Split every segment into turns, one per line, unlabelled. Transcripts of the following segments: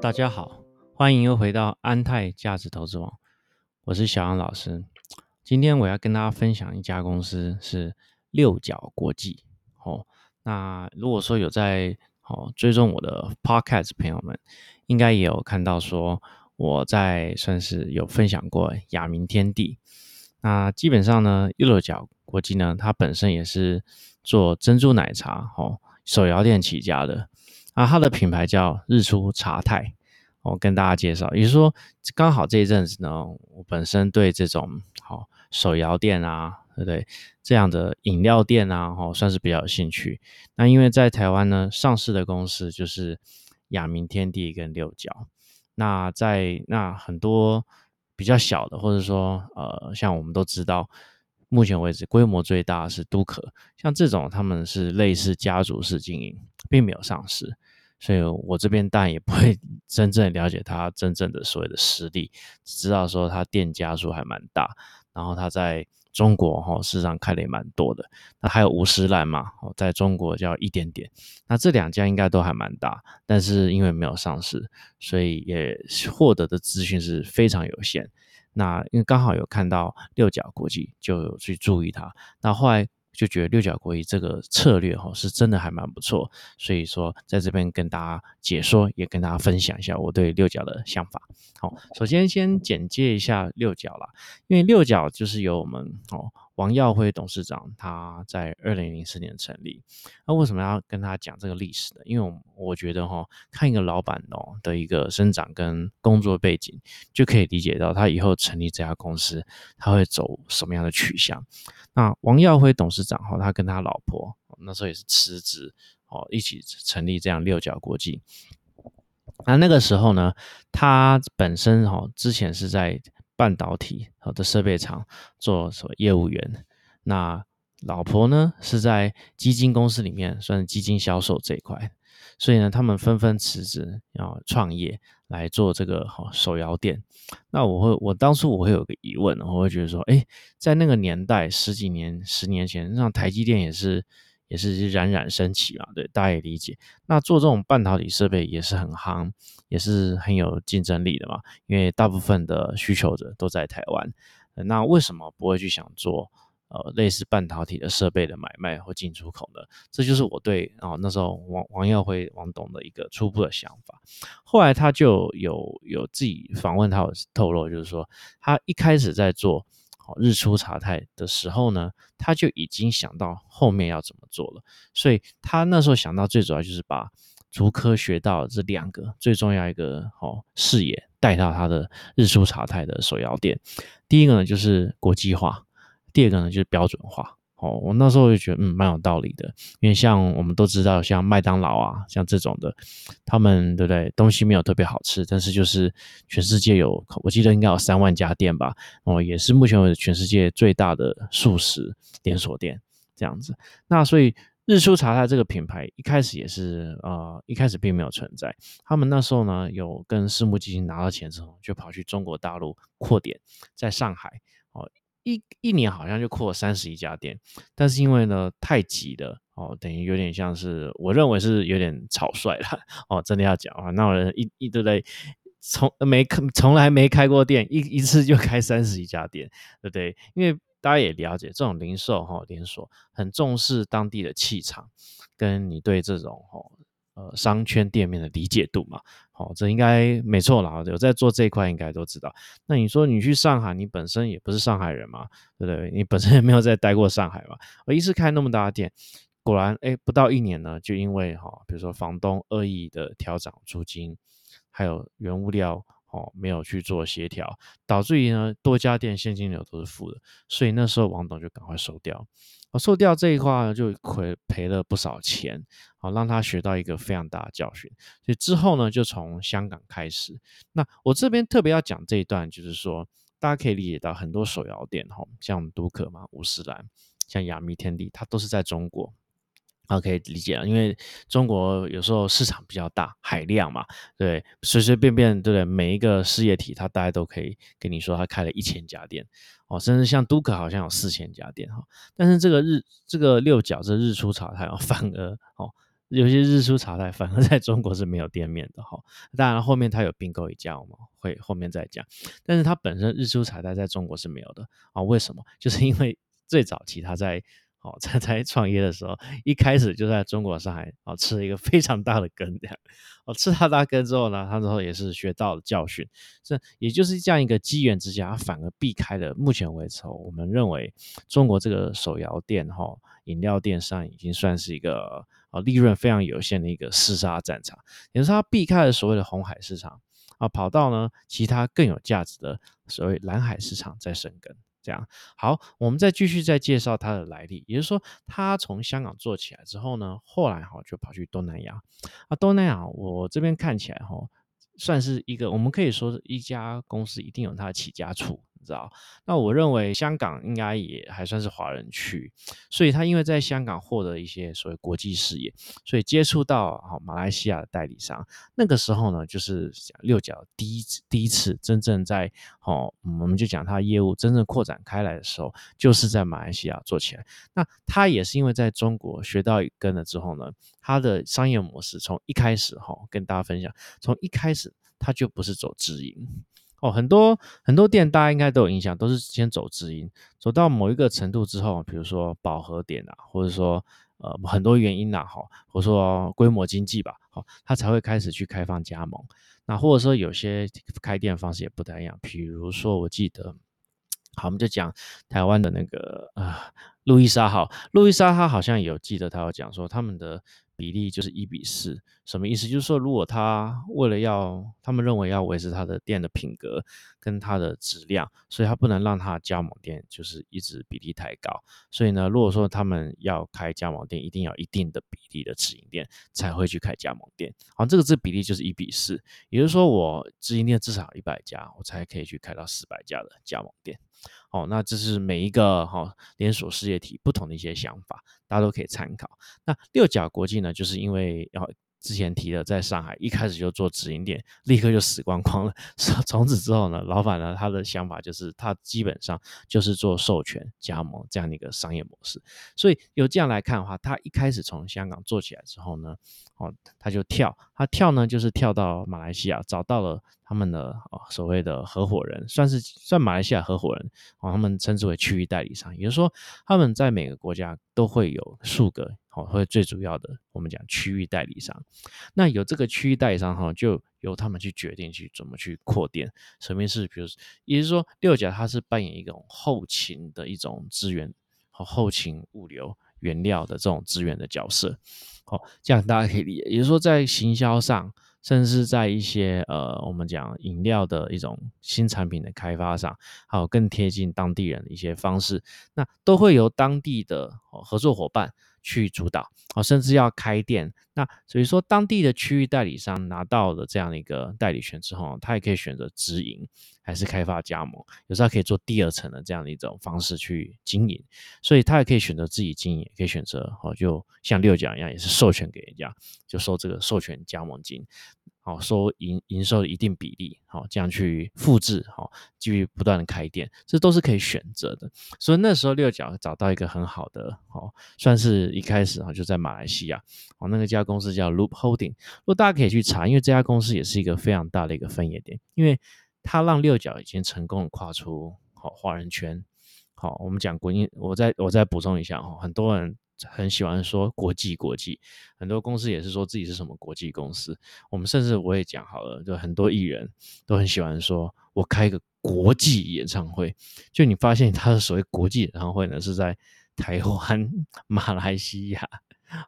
大家好，欢迎又回到安泰价值投资网，我是小杨老师。今天我要跟大家分享一家公司是六角国际。哦，那如果说有在哦追踪我的 podcast 朋友们，应该也有看到说我在算是有分享过亚明天地。那基本上呢，六角国际呢，它本身也是做珍珠奶茶哦手摇店起家的。啊，它的品牌叫日出茶太，我跟大家介绍，也是说，刚好这一阵子呢，我本身对这种好手摇店啊，对不对？这样的饮料店啊，哦，算是比较有兴趣。那因为在台湾呢，上市的公司就是亚明天地跟六角。那在那很多比较小的，或者说呃，像我们都知道，目前为止规模最大是都可，像这种他们是类似家族式经营，并没有上市。所以我这边当然也不会 真正了解它真正的所谓的实力，只知道说它店家数还蛮大，然后它在中国哈市场开的也蛮多的。那还有五十岚嘛，在中国叫一点点。那这两家应该都还蛮大，但是因为没有上市，所以也获得的资讯是非常有限。那因为刚好有看到六角国际，就有去注意它。那后来。就觉得六角国一这个策略哈是真的还蛮不错，所以说在这边跟大家解说，也跟大家分享一下我对六角的想法。好，首先先简介一下六角啦，因为六角就是由我们哦王耀辉董事长他在二零零四年成立。那为什么要跟他讲这个历史呢？因为我我觉得哈看一个老板哦的一个生长跟工作背景，就可以理解到他以后成立这家公司他会走什么样的取向。那王耀辉董事长哈，他跟他老婆那时候也是辞职哦，一起成立这样六角国际。那那个时候呢，他本身哈之前是在半导体好的设备厂做什么业务员，那老婆呢是在基金公司里面算是基金销售这一块，所以呢，他们纷纷辞职要创业。来做这个手摇店，那我会我当初我会有个疑问，我会觉得说，哎，在那个年代十几年、十年前，那台积电也是也是冉冉升起嘛，对，大家也理解。那做这种半导体设备也是很夯，也是很有竞争力的嘛，因为大部分的需求者都在台湾，那为什么不会去想做？呃，类似半导体的设备的买卖或进出口呢，这就是我对啊那时候王王耀辉王董的一个初步的想法。后来他就有有自己访问他有透露，就是说他一开始在做日出茶太的时候呢，他就已经想到后面要怎么做了。所以他那时候想到最主要就是把竹科学到这两个最重要一个哦视野带到他的日出茶太的首要点。第一个呢就是国际化。第二个呢，就是标准化。哦，我那时候就觉得，嗯，蛮有道理的。因为像我们都知道，像麦当劳啊，像这种的，他们对不对？东西没有特别好吃，但是就是全世界有，我记得应该有三万家店吧。哦，也是目前为止全世界最大的素食连锁店这样子。那所以日出茶太这个品牌一开始也是，呃，一开始并没有存在。他们那时候呢，有跟私募基金拿到钱之后，就跑去中国大陆扩点，在上海哦。一一年好像就扩了三十一家店，但是因为呢太急了哦，等于有点像是我认为是有点草率了哦，真的要讲啊，那我人一一对对，从没从来没开过店，一一次就开三十一家店，对不对？因为大家也了解这种零售哈连锁很重视当地的气场，跟你对这种哈呃商圈店面的理解度嘛。哦，这应该没错啦，有在做这一块，应该都知道。那你说你去上海，你本身也不是上海人嘛，对不对？你本身也没有在待过上海嘛。我一次开那么大的店，果然，哎，不到一年呢，就因为哈，比如说房东恶意的调涨租金，还有原物料哦没有去做协调，导致于呢多家店现金流都是负的，所以那时候王董就赶快收掉。啊售掉这一块呢，就亏赔了不少钱，好让他学到一个非常大的教训。所以之后呢，就从香港开始。那我这边特别要讲这一段，就是说大家可以理解到很多手摇店，哈，像都可嘛、五十兰、像雅米天地，它都是在中国。好，可以理解了，因为中国有时候市场比较大，海量嘛，对，随随便便，对不对？每一个事业体，它大家都可以跟你说，他开了一千家店。哦，甚至像都可好像有四千家店哈，但是这个日这个六角这日出茶太 哦，反而哦有些日出茶太反而在中国是没有店面的哈。当然后面它有并购一家，我们会后面再讲。但是它本身日出茶太在中国是没有的啊？为什么？就是因为最早期它在。哦，在在创业的时候，一开始就在中国上海哦吃了一个非常大的根，这样。哦吃他大根之后呢，他之后也是学到了教训，这也就是这样一个机缘之下，他反而避开了目前为止哦我们认为中国这个手摇店哈饮料店上已经算是一个啊利润非常有限的一个厮杀战场，也是他避开了所谓的红海市场啊，跑到呢其他更有价值的所谓蓝海市场在生根。这样好，我们再继续再介绍它的来历，也就是说，它从香港做起来之后呢，后来哈就跑去东南亚啊，东南亚我这边看起来哈，算是一个我们可以说是一家公司一定有它的起家处。知道，那我认为香港应该也还算是华人区，所以他因为在香港获得一些所谓国际视野，所以接触到好马来西亚的代理商，那个时候呢，就是六角第一次第一次真正在好，我们就讲他业务真正扩展开来的时候，就是在马来西亚做起来。那他也是因为在中国学到一根了之后呢，他的商业模式从一开始哈，跟大家分享，从一开始他就不是走直营。哦，很多很多店大家应该都有印象，都是先走直营，走到某一个程度之后，比如说饱和点啊，或者说呃很多原因呐，哈，或者说规模经济吧，好，他才会开始去开放加盟。那或者说有些开店方式也不太一样，比如说我记得，好，我们就讲台湾的那个啊，路易莎，好，路易莎他好像有记得他有讲说他们的。比例就是一比四，什么意思？就是说，如果他为了要，他们认为要维持他的店的品格跟它的质量，所以他不能让他加盟店就是一直比例太高。所以呢，如果说他们要开加盟店，一定要一定的比例的直营店才会去开加盟店。好，这个这比例就是一比四，也就是说，我直营店至少一百家，我才可以去开到四百家的加盟店。哦，那这是每一个哈连锁事业体不同的一些想法，大家都可以参考。那六角国际呢，就是因为要。之前提的，在上海一开始就做直营店，立刻就死光光了。从此之后呢，老板呢他的想法就是，他基本上就是做授权加盟这样的一个商业模式。所以由这样来看的话，他一开始从香港做起来之后呢，哦，他就跳，他跳呢就是跳到马来西亚，找到了他们的哦所谓的合伙人，算是算马来西亚合伙人，哦，他们称之为区域代理商，也就是说他们在每个国家都会有数个。好，或者最主要的，我们讲区域代理商，那有这个区域代理商哈，就由他们去决定去怎么去扩店。什么意思？比如，也就是说，六甲它是扮演一种后勤的一种资源和后勤物流原料的这种资源的角色。好，这样大家可以理解。也就是说，在行销上，甚至在一些呃，我们讲饮料的一种新产品的开发上，还有更贴近当地人的一些方式，那都会由当地的合作伙伴。去主导哦，甚至要开店。那所以说，当地的区域代理商拿到了这样的一个代理权之后，他也可以选择直营还是开发加盟，有时候可以做第二层的这样的一种方式去经营。所以他也可以选择自己经营，也可以选择哦，就像六角一样，也是授权给人家，就收这个授权加盟金。好，收营营收一定比例，好，这样去复制，好，继续不断的开店，这都是可以选择的。所以那时候六角找到一个很好的，好，算是一开始哈，就在马来西亚，哦，那个家公司叫 Loop Holding，如果大家可以去查，因为这家公司也是一个非常大的一个分野点，因为它让六角已经成功的跨出好华人圈，好，我们讲国营，我再我再补充一下哈，很多人。很喜欢说国际国际，很多公司也是说自己是什么国际公司。我们甚至我也讲好了，就很多艺人都很喜欢说，我开一个国际演唱会。就你发现他的所谓国际演唱会呢，是在台湾、马来西亚、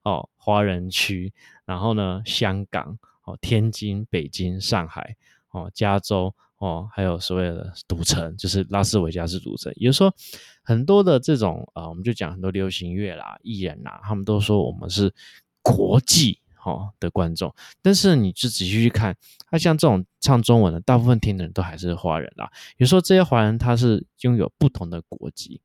哦华人区，然后呢香港、哦天津、北京、上海、哦加州。哦，还有所谓的赌城，就是拉斯维加斯赌城。也就是说，很多的这种啊，我们就讲很多流行乐啦、艺人啦，他们都说我们是国际哈的观众。但是你就仔细去看，他像这种唱中文的，大部分听的人都还是华人啦。有时候这些华人他是拥有不同的国籍。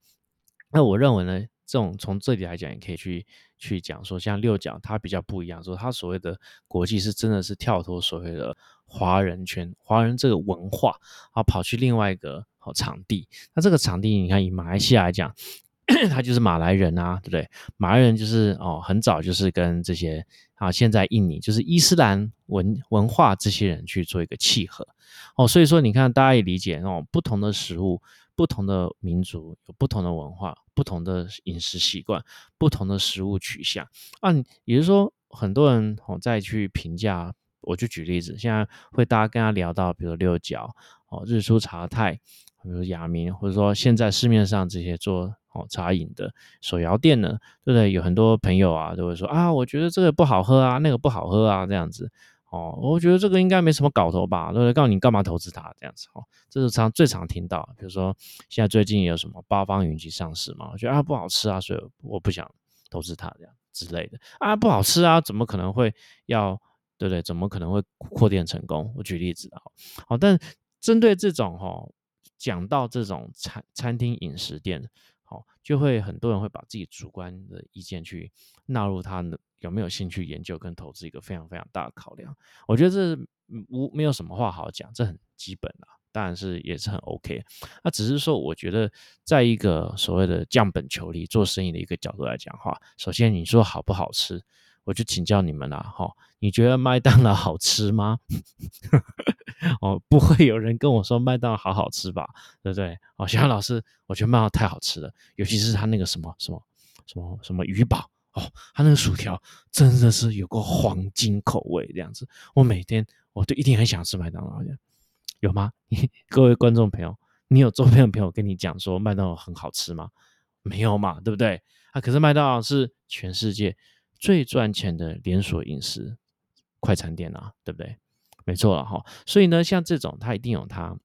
那我认为呢，这种从这里来讲，也可以去去讲说，像六角它比较不一样，说它所谓的国际是真的是跳脱所谓的。华人圈，华人这个文化啊，跑去另外一个好场地。那这个场地，你看以马来西亚来讲，他就是马来人啊，对不对？马来人就是哦，很早就是跟这些啊，现在印尼就是伊斯兰文文化这些人去做一个契合哦，所以说你看，大家也理解哦，不同的食物、不同的民族有不同的文化、不同的饮食习惯、不同的食物取向啊，也就是说，很多人哦再去评价，我就举例子，现在会大家跟他聊到，比如六角哦、日出茶太，比如雅明，或者说现在市面上这些做。哦，茶饮的手摇店呢，对不对？有很多朋友啊，都会说啊，我觉得这个不好喝啊，那个不好喝啊，这样子。哦，我觉得这个应该没什么搞头吧，对不对？告诉你干嘛投资它这样子。哦，这是常最常听到。比如说现在最近有什么八方云集上市嘛，我觉得啊不好吃啊，所以我不想投资它这样之类的。啊，不好吃啊，怎么可能会要？对不对？怎么可能会扩店成功？我举例子啊。好，但针对这种哈，讲到这种餐餐厅饮食店。好，就会很多人会把自己主观的意见去纳入他有没有兴趣研究跟投资一个非常非常大的考量。我觉得这无没有什么话好讲，这很基本啊，当然是也是很 OK。那只是说，我觉得在一个所谓的降本求利做生意的一个角度来讲话，首先你说好不好吃？我就请教你们了哈，你觉得麦当劳好吃吗？哦，不会有人跟我说麦当劳好好吃吧？对不对？哦，小杨老师，我觉得麦当劳太好吃了，尤其是他那个什么什么什么什么鱼堡哦，他那个薯条真的是有个黄金口味这样子。我每天我都一定很想吃麦当劳，有吗？各位观众朋友，你有周边的朋友跟你讲说麦当劳很好吃吗？没有嘛，对不对？啊，可是麦当劳是全世界。最赚钱的连锁饮食快餐店啊，对不对？没错了哈。所以呢，像这种它一定有它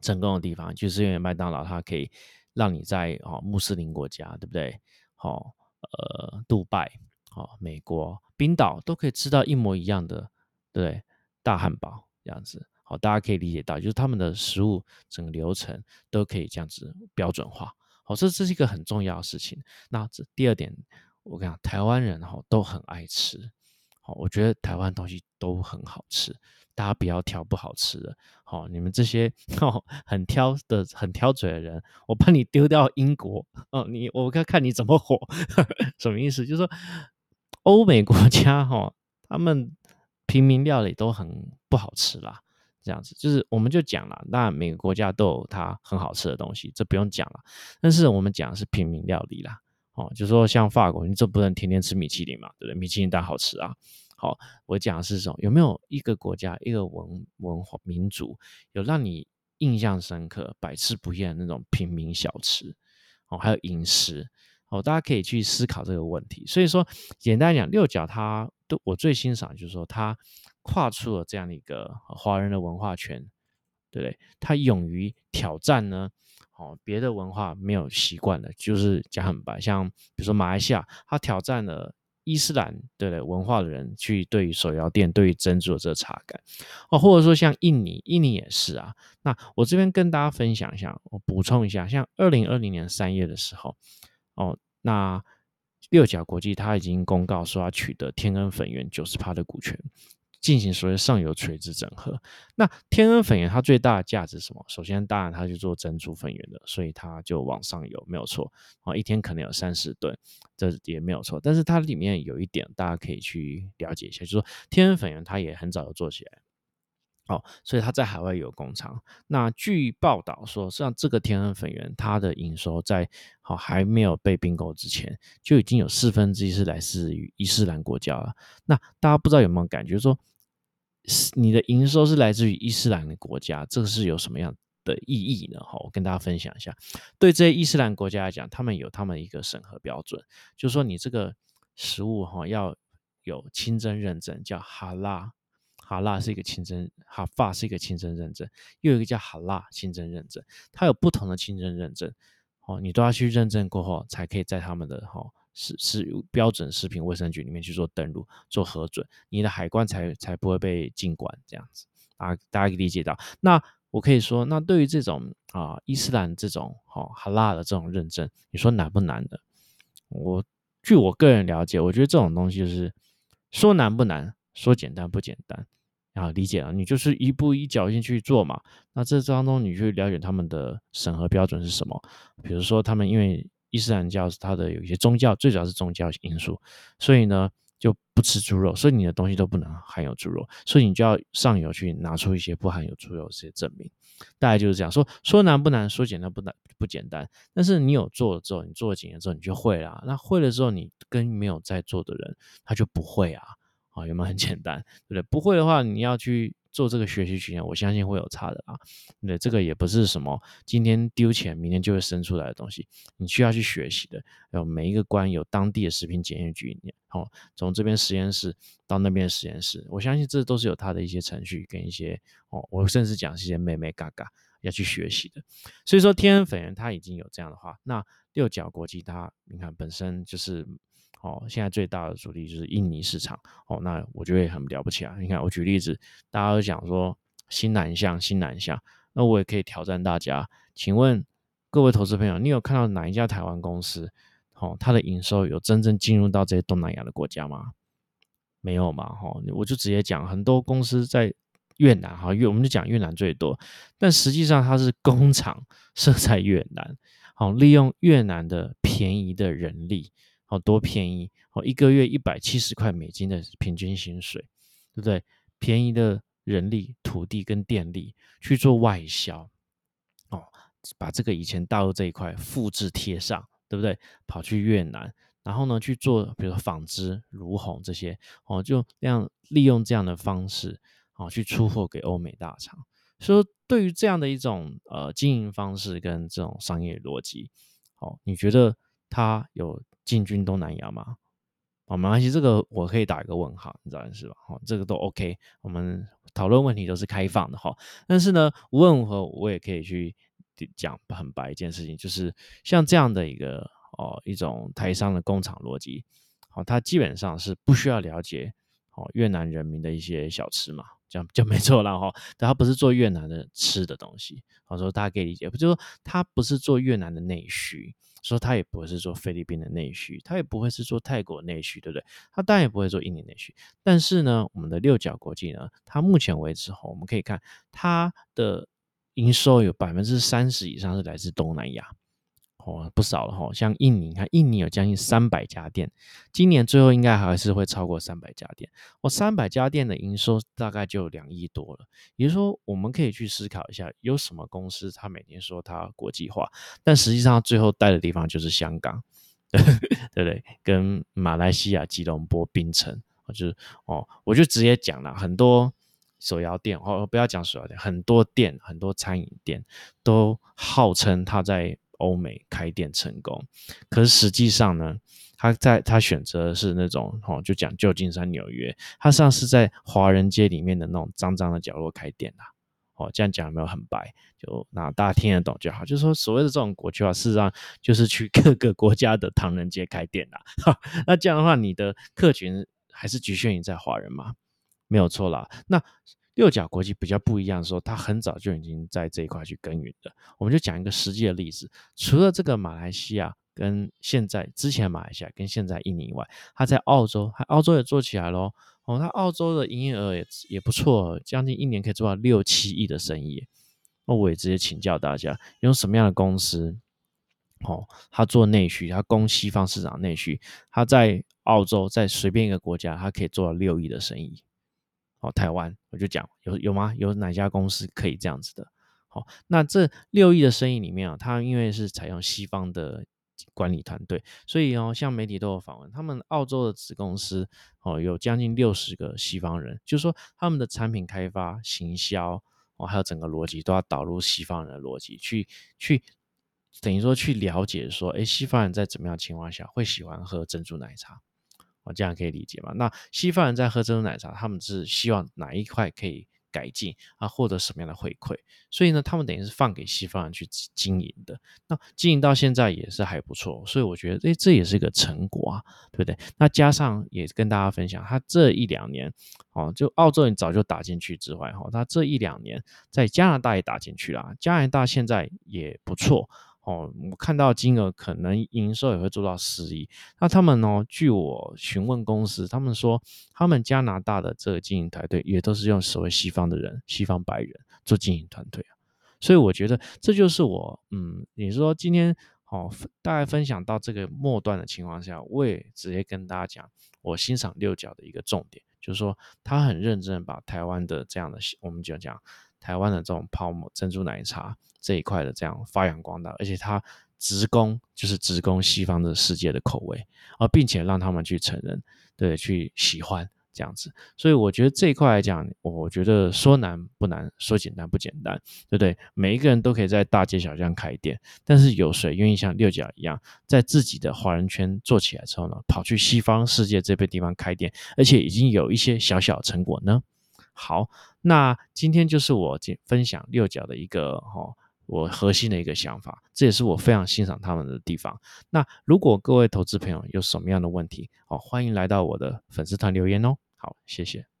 成功的地方，就是因为麦当劳它可以让你在哦穆斯林国家，对不对？好，呃，杜拜、好美国、冰岛都可以吃到一模一样的，对大汉堡这样子。好，大家可以理解到，就是他们的食物整个流程都可以这样子标准化。好，这这是一个很重要的事情。那这第二点。我跟你讲，台湾人哈都很爱吃，好，我觉得台湾东西都很好吃，大家不要挑不好吃的，好，你们这些哦很挑的、很挑嘴的人，我把你丢掉英国，哦，你我看看你怎么活，什么意思？就是说欧美国家哈，他们平民料理都很不好吃啦，这样子，就是我们就讲了，那每个国家都有它很好吃的东西，这不用讲了，但是我们讲的是平民料理啦。哦，就说像法国，你这不能天天吃米其林嘛，对不对？米其林当然好吃啊。好，我讲的是这种，有没有一个国家、一个文文化民族，有让你印象深刻、百吃不厌的那种平民小吃？哦，还有饮食，哦，大家可以去思考这个问题。所以说，简单讲，六角它都我最欣赏，就是说它跨出了这样的一个华人的文化圈，对不对？他勇于挑战呢。哦，别的文化没有习惯的，就是讲很白，像比如说马来西亚，他挑战了伊斯兰的文化的人去对于手摇店、对于珍珠的这个茶感，哦，或者说像印尼，印尼也是啊。那我这边跟大家分享一下，我补充一下，像二零二零年三月的时候，哦，那六角国际它已经公告说要取得天恩粉圆九十趴的股权。进行所谓上游垂直整合。那天恩粉圆它最大的价值是什么？首先，当然它是做珍珠粉圆的，所以它就往上游没有错啊，一天可能有三十吨，这也没有错。但是它里面有一点大家可以去了解一下，就是说天恩粉圆它也很早就做起来，哦，所以它在海外有工厂。那据报道说，像这个天恩粉圆，它的营收在好还没有被并购之前，就已经有四分之一是来自于伊斯兰国家了。那大家不知道有没有感觉说？你的营收是来自于伊斯兰的国家，这个是有什么样的意义呢？哈，我跟大家分享一下。对这些伊斯兰国家来讲，他们有他们一个审核标准，就是说你这个食物哈要有清真认证，叫哈拉，哈拉是一个清真，哈法是一个清真认证，又有一个叫哈拉清真认证，它有不同的清真认证，哦，你都要去认证过后，才可以在他们的哈。是是标准食品卫生局里面去做登录、做核准，你的海关才才不会被禁管这样子啊，大家可以理解到。那我可以说，那对于这种啊伊斯兰这种哈哈拉的这种认证，你说难不难的？我据我个人了解，我觉得这种东西就是说难不难，说简单不简单啊，理解了，你就是一步一脚印去做嘛。那这当中你去了解他们的审核标准是什么？比如说他们因为伊斯兰教是它的有一些宗教，最主要是宗教因素，所以呢就不吃猪肉，所以你的东西都不能含有猪肉，所以你就要上游去拿出一些不含有猪肉这些证明。大概就是这样说，说难不难，说简单不难不简单。但是你有做了之后，你做了几年之后，你就会了。那会了之后，你跟没有在做的人，他就不会啊。啊，有没有很简单？对不对？不会的话，你要去做这个学习曲线，我相信会有差的啊。那，这个也不是什么今天丢钱，明天就会生出来的东西，你需要去学习的。有每一个关有当地的食品检验局，哦，从这边实验室到那边实验室，我相信这都是有它的一些程序跟一些哦，我甚至讲是一些妹妹嘎嘎要去学习的。所以说，天恩粉圆它已经有这样的话，那六角国际它，你看本身就是。哦，现在最大的主力就是印尼市场。哦，那我觉得也很了不起啊！你看，我举例子，大家都讲说新南向，新南向，那我也可以挑战大家。请问各位投资朋友，你有看到哪一家台湾公司，哦，它的营收有真正进入到这些东南亚的国家吗？没有嘛？哈，我就直接讲，很多公司在越南，哈，越我们就讲越南最多，但实际上它是工厂设在越南，好，利用越南的便宜的人力。哦，多便宜哦！一个月一百七十块美金的平均薪水，对不对？便宜的人力、土地跟电力去做外销，哦，把这个以前大陆这一块复制贴上，对不对？跑去越南，然后呢去做，比如说纺织、如虹这些，哦，就这样利用这样的方式，哦，去出货给欧美大厂。说对于这样的一种呃经营方式跟这种商业逻辑，哦，你觉得它有？进军东南亚吗？哦，没关系，这个我可以打一个问号，你知道是吧？哦，这个都 OK，我们讨论问题都是开放的哈。但是呢，无论如何，我也可以去讲很白一件事情，就是像这样的一个哦一种台商的工厂逻辑，哦，他基本上是不需要了解哦越南人民的一些小吃嘛，这样就没错了哈。但他不是做越南的吃的东西，我说大家可以理解，不就说他不是做越南的内需。说他也不会是做菲律宾的内需，他也不会是做泰国内需，对不对？他当然也不会做印尼内需。但是呢，我们的六角国际呢，它目前为止哈，我们可以看它的营收有百分之三十以上是来自东南亚。哦，不少了哈，像印尼，看印尼有将近三百家店，今年最后应该还是会超过三百家店。哦，三百家店的营收大概就两亿多了。也就是说，我们可以去思考一下，有什么公司它每年说它国际化，但实际上最后待的地方就是香港，对不对？跟马来西亚吉隆坡槟城，就是哦，我就直接讲了很多手摇店，哦，不要讲手摇店，很多店，很多餐饮店都号称它在。欧美开店成功，可是实际上呢，他在他选择是那种哦，就讲旧金山、纽约，他实际上是在华人街里面的那种脏脏的角落开店的。哦，这样讲有没有很白？就那大家听得懂就好。就是说，所谓的这种国际化，事实上就是去各个国家的唐人街开店的。那这样的话，你的客群还是局限于在华人吗？没有错啦。那六角国际比较不一样，说它很早就已经在这一块去耕耘的。我们就讲一个实际的例子，除了这个马来西亚跟现在之前马来西亚跟现在印尼以外，它在澳洲，它澳洲也做起来咯。哦，它澳洲的营业额也也不错，将近一年可以做到六七亿的生意。那我也直接请教大家，用什么样的公司？哦，他做内需，他供西方市场内需，他在澳洲，在随便一个国家，他可以做到六亿的生意。哦，台湾我就讲有有吗？有哪家公司可以这样子的？好，那这六亿的生意里面啊，它因为是采用西方的管理团队，所以哦，像媒体都有访问，他们澳洲的子公司哦，有将近六十个西方人，就是说他们的产品开发、行销哦，还有整个逻辑都要导入西方人的逻辑去去，等于说去了解说，哎，西方人在怎么样情况下会喜欢喝珍珠奶茶？哦，这样可以理解吗？那西方人在喝珍珠奶茶，他们是希望哪一块可以改进啊，获得什么样的回馈？所以呢，他们等于是放给西方人去经营的。那经营到现在也是还不错，所以我觉得，哎，这也是一个成果啊，对不对？那加上也跟大家分享，他这一两年，哦，就澳洲人早就打进去之外，哈，他这一两年在加拿大也打进去了，加拿大现在也不错。哦，我看到金额可能营收也会做到十亿。那他们呢？据我询问公司，他们说他们加拿大的这个经营团队也都是用所谓西方的人、西方白人做经营团队啊。所以我觉得这就是我，嗯，你说今天哦，大概分享到这个末段的情况下，我也直接跟大家讲，我欣赏六角的一个重点，就是说他很认真把台湾的这样的，我们就讲台湾的这种泡沫珍珠奶茶这一块的这样发扬光大，而且它直攻就是直攻西方的世界的口味，而并且让他们去承认，对，去喜欢。这样子，所以我觉得这一块来讲，我觉得说难不难，说简单不简单，对不对？每一个人都可以在大街小巷开店，但是有谁愿意像六角一样，在自己的华人圈做起来之后呢，跑去西方世界这边地方开店，而且已经有一些小小成果呢？好，那今天就是我分享六角的一个哈。我核心的一个想法，这也是我非常欣赏他们的地方。那如果各位投资朋友有什么样的问题，好，欢迎来到我的粉丝团留言哦。好，谢谢。